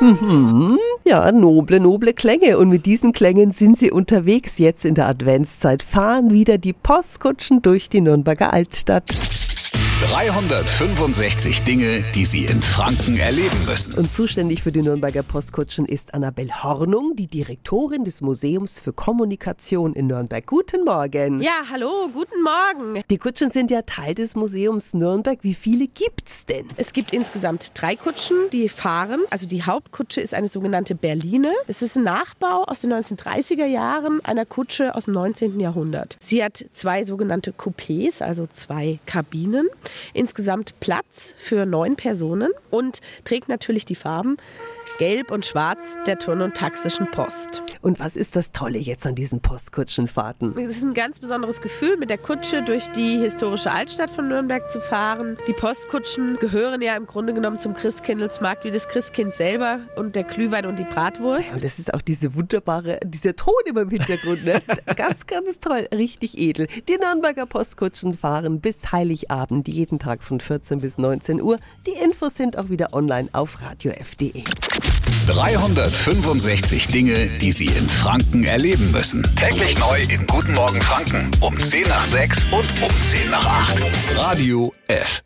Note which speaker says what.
Speaker 1: Mhm. Ja, noble, noble Klänge. Und mit diesen Klängen sind sie unterwegs jetzt in der Adventszeit. Fahren wieder die Postkutschen durch die Nürnberger Altstadt.
Speaker 2: 365 Dinge, die Sie in Franken erleben müssen.
Speaker 1: Und zuständig für die Nürnberger Postkutschen ist Annabel Hornung, die Direktorin des Museums für Kommunikation in Nürnberg. Guten Morgen.
Speaker 3: Ja, hallo, guten Morgen.
Speaker 1: Die Kutschen sind ja Teil des Museums Nürnberg. Wie viele gibt's denn?
Speaker 3: Es gibt insgesamt drei Kutschen, die fahren. Also die Hauptkutsche ist eine sogenannte Berline. Es ist ein Nachbau aus den 1930er Jahren einer Kutsche aus dem 19. Jahrhundert. Sie hat zwei sogenannte Coupés, also zwei Kabinen. Insgesamt Platz für neun Personen und trägt natürlich die Farben Gelb und Schwarz der Turn- und Taxischen Post.
Speaker 1: Und was ist das Tolle jetzt an diesen Postkutschenfahrten?
Speaker 3: Es ist ein ganz besonderes Gefühl, mit der Kutsche durch die historische Altstadt von Nürnberg zu fahren. Die Postkutschen gehören ja im Grunde genommen zum Christkindlesmarkt wie das Christkind selber und der Glühwein und die Bratwurst.
Speaker 1: Ja, und das ist auch diese wunderbare, dieser Ton immer im Hintergrund. Ne? ganz, ganz toll, richtig edel. Die Nürnberger Postkutschen fahren bis Heiligabend, jeden Tag von 14 bis 19 Uhr. Die Infos sind auch wieder online auf radiof.de.
Speaker 2: 365 Dinge, die Sie in Franken erleben müssen. Täglich neu in Guten Morgen Franken um 10 nach 6 und um 10 nach 8. Radio F.